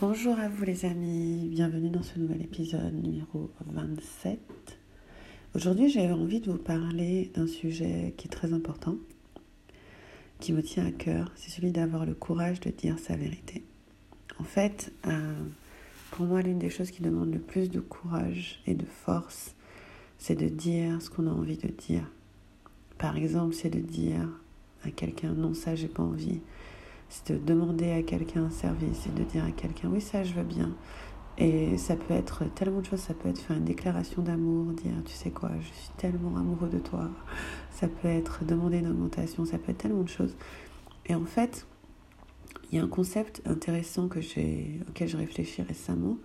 Bonjour à vous les amis, bienvenue dans ce nouvel épisode numéro 27. Aujourd'hui j'ai envie de vous parler d'un sujet qui est très important, qui me tient à cœur, c'est celui d'avoir le courage de dire sa vérité. En fait, euh, pour moi l'une des choses qui demande le plus de courage et de force, c'est de dire ce qu'on a envie de dire. Par exemple, c'est de dire à quelqu'un non ça j'ai pas envie c'est de demander à quelqu'un un service et de dire à quelqu'un oui ça je veux bien. Et ça peut être tellement de choses, ça peut être faire une déclaration d'amour, dire tu sais quoi, je suis tellement amoureux de toi. Ça peut être demander une augmentation, ça peut être tellement de choses. Et en fait, il y a un concept intéressant que j'ai, auquel je réfléchis récemment,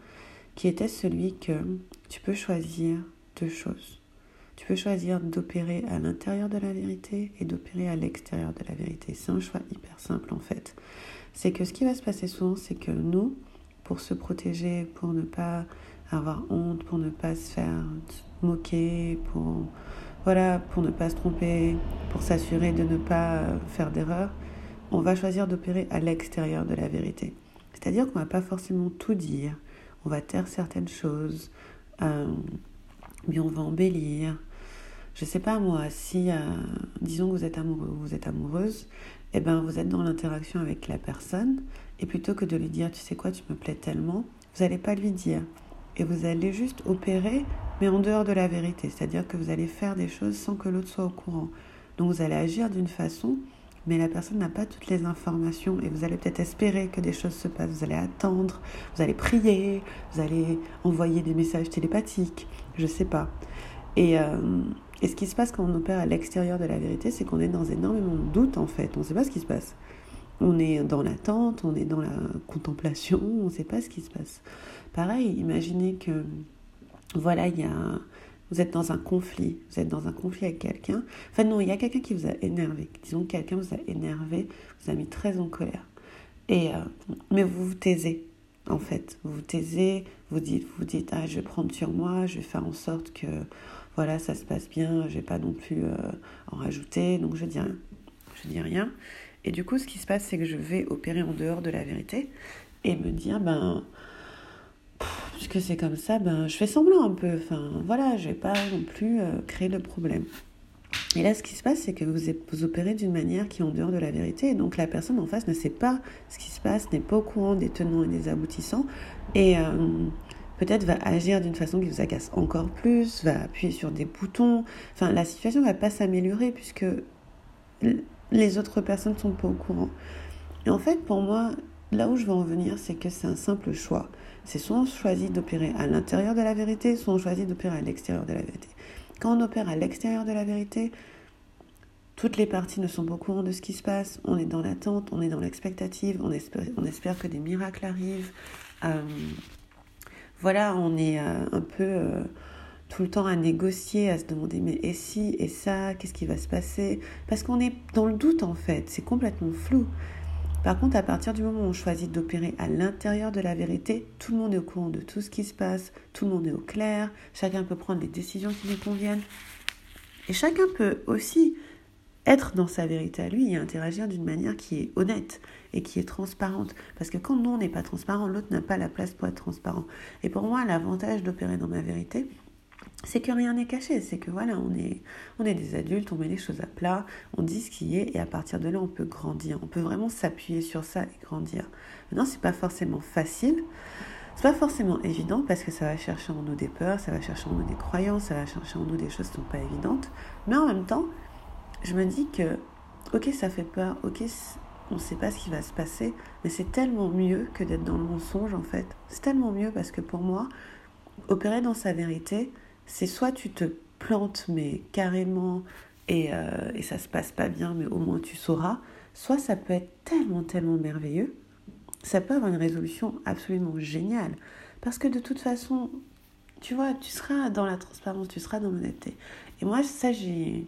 qui était celui que tu peux choisir deux choses. Tu peux choisir d'opérer à l'intérieur de la vérité et d'opérer à l'extérieur de la vérité. C'est un choix hyper simple en fait. C'est que ce qui va se passer souvent, c'est que nous, pour se protéger, pour ne pas avoir honte, pour ne pas se faire moquer, pour voilà, pour ne pas se tromper, pour s'assurer de ne pas faire d'erreur, on va choisir d'opérer à l'extérieur de la vérité. C'est-à-dire qu'on va pas forcément tout dire, on va taire certaines choses. Euh, mais on va embellir. Je sais pas moi, si euh, disons que vous êtes amoureux ou vous êtes amoureuse, et eh ben vous êtes dans l'interaction avec la personne et plutôt que de lui dire tu sais quoi, tu me plais tellement, vous n'allez pas lui dire et vous allez juste opérer mais en dehors de la vérité, c'est-à-dire que vous allez faire des choses sans que l'autre soit au courant. Donc vous allez agir d'une façon mais la personne n'a pas toutes les informations et vous allez peut-être espérer que des choses se passent. Vous allez attendre, vous allez prier, vous allez envoyer des messages télépathiques, je sais pas. Et, euh, et ce qui se passe quand on opère à l'extérieur de la vérité, c'est qu'on est dans énormément de doutes en fait. On ne sait pas ce qui se passe. On est dans l'attente, on est dans la contemplation, on ne sait pas ce qui se passe. Pareil, imaginez que voilà, il y a vous êtes dans un conflit, vous êtes dans un conflit avec quelqu'un. Enfin non, il y a quelqu'un qui vous a énervé. Disons que quelqu'un vous a énervé, vous a mis très en colère. Et, euh, mais vous vous taisez, en fait. Vous vous taisez, vous dites, vous dites, ah, je vais prendre sur moi, je vais faire en sorte que, voilà, ça se passe bien, je vais pas non plus euh, en rajouter, donc je dis rien. Je dis rien. Et du coup, ce qui se passe, c'est que je vais opérer en dehors de la vérité et me dire, ben, puisque c'est comme ça, ben, je fais semblant un peu. Enfin, voilà, je vais pas non plus euh, créer le problème. Et là, ce qui se passe, c'est que vous, vous opérez d'une manière qui est en dehors de la vérité. Et donc, la personne en face ne sait pas ce qui se passe, n'est pas au courant des tenants et des aboutissants. Et euh, peut-être va agir d'une façon qui vous agace encore plus, va appuyer sur des boutons. Enfin, la situation ne va pas s'améliorer puisque les autres personnes ne sont pas au courant. Et en fait, pour moi, là où je veux en venir, c'est que c'est un simple choix c'est soit on choisit d'opérer à l'intérieur de la vérité, soit on choisit d'opérer à l'extérieur de la vérité. Quand on opère à l'extérieur de la vérité, toutes les parties ne sont pas au courant de ce qui se passe, on est dans l'attente, on est dans l'expectative, on espère, que des miracles arrivent. Euh, voilà, on est euh, un peu euh, tout le temps à négocier, à se demander mais et si, et ça, qu'est-ce qui va se passer? Parce qu'on est dans le doute en fait, c'est complètement flou. Par contre, à partir du moment où on choisit d'opérer à l'intérieur de la vérité, tout le monde est au courant de tout ce qui se passe, tout le monde est au clair, chacun peut prendre les décisions qui lui conviennent. Et chacun peut aussi être dans sa vérité à lui et interagir d'une manière qui est honnête et qui est transparente. Parce que quand nous, on n'est pas transparent, l'autre n'a pas la place pour être transparent. Et pour moi, l'avantage d'opérer dans ma vérité, c'est que rien n'est caché, c'est que voilà, on est, on est des adultes, on met les choses à plat, on dit ce qui est, et à partir de là, on peut grandir. On peut vraiment s'appuyer sur ça et grandir. Maintenant, c'est pas forcément facile, c'est pas forcément évident parce que ça va chercher en nous des peurs, ça va chercher en nous des croyances, ça va chercher en nous des choses qui sont pas évidentes. Mais en même temps, je me dis que, ok, ça fait peur, ok, on ne sait pas ce qui va se passer, mais c'est tellement mieux que d'être dans le mensonge en fait. C'est tellement mieux parce que pour moi, opérer dans sa vérité, c'est soit tu te plantes, mais carrément, et, euh, et ça se passe pas bien, mais au moins tu sauras, soit ça peut être tellement, tellement merveilleux, ça peut avoir une résolution absolument géniale. Parce que de toute façon, tu vois, tu seras dans la transparence, tu seras dans l'honnêteté. Et moi, ça, j'ai.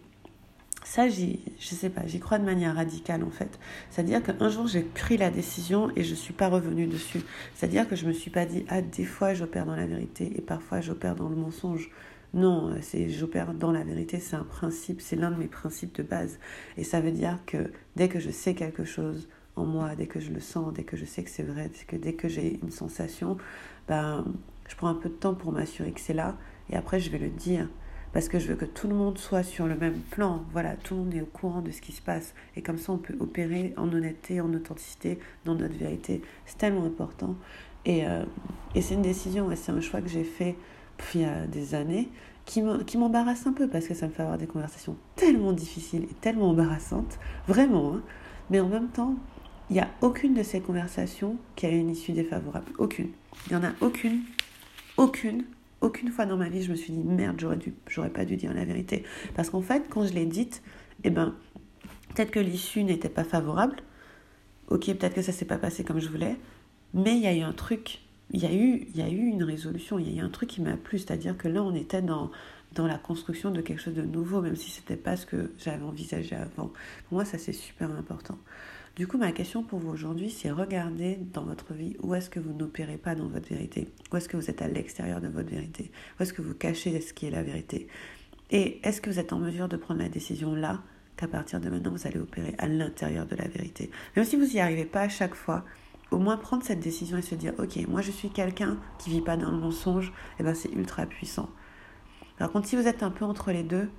Ça, j'y, je sais pas, j'y crois de manière radicale en fait. C'est-à-dire qu'un jour j'ai pris la décision et je suis pas revenue dessus. C'est-à-dire que je me suis pas dit ah des fois j'opère dans la vérité et parfois j'opère dans le mensonge. Non, c'est j'opère dans la vérité, c'est un principe, c'est l'un de mes principes de base. Et ça veut dire que dès que je sais quelque chose, en moi, dès que je le sens, dès que je sais que c'est vrai, dès que, dès que j'ai une sensation, ben, je prends un peu de temps pour m'assurer que c'est là et après je vais le dire parce que je veux que tout le monde soit sur le même plan. Voilà, tout le monde est au courant de ce qui se passe. Et comme ça, on peut opérer en honnêteté, en authenticité, dans notre vérité. C'est tellement important. Et, euh, et c'est une décision, c'est un choix que j'ai fait il y a des années qui m'embarrasse un peu parce que ça me fait avoir des conversations tellement difficiles et tellement embarrassantes, vraiment. Hein. Mais en même temps, il n'y a aucune de ces conversations qui a une issue défavorable. Aucune. Il n'y en a aucune, aucune aucune fois dans ma vie, je me suis dit merde, j'aurais dû, j'aurais pas dû dire la vérité. Parce qu'en fait, quand je l'ai dite, eh ben, peut-être que l'issue n'était pas favorable. Ok, peut-être que ça s'est pas passé comme je voulais. Mais il y a eu un truc, il y a eu, il y a eu une résolution, il y a eu un truc qui m'a plu. C'est-à-dire que là, on était dans, dans la construction de quelque chose de nouveau, même si c'était pas ce que j'avais envisagé avant. Pour moi, ça c'est super important. Du coup, ma question pour vous aujourd'hui, c'est regarder dans votre vie où est-ce que vous n'opérez pas dans votre vérité, où est-ce que vous êtes à l'extérieur de votre vérité, où est-ce que vous cachez ce qui est la vérité? Et est-ce que vous êtes en mesure de prendre la décision là qu'à partir de maintenant, vous allez opérer à l'intérieur de la vérité? Même si vous n'y arrivez pas à chaque fois, au moins prendre cette décision et se dire, ok, moi je suis quelqu'un qui vit pas dans le mensonge, et eh ben c'est ultra puissant. Par contre, si vous êtes un peu entre les deux,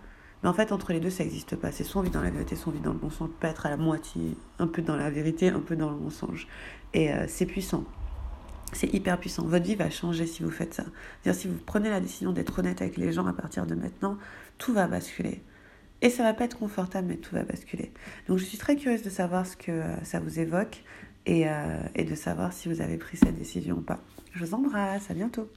mais en fait, entre les deux, ça n'existe pas. C'est soit on vit dans la vérité, soit on vit dans le mensonge. Pas être à la moitié, un peu dans la vérité, un peu dans le mensonge. Et euh, c'est puissant. C'est hyper puissant. Votre vie va changer si vous faites ça. C'est-à-dire, si vous prenez la décision d'être honnête avec les gens à partir de maintenant, tout va basculer. Et ça va pas être confortable, mais tout va basculer. Donc, je suis très curieuse de savoir ce que euh, ça vous évoque et, euh, et de savoir si vous avez pris cette décision ou pas. Je vous embrasse. À bientôt.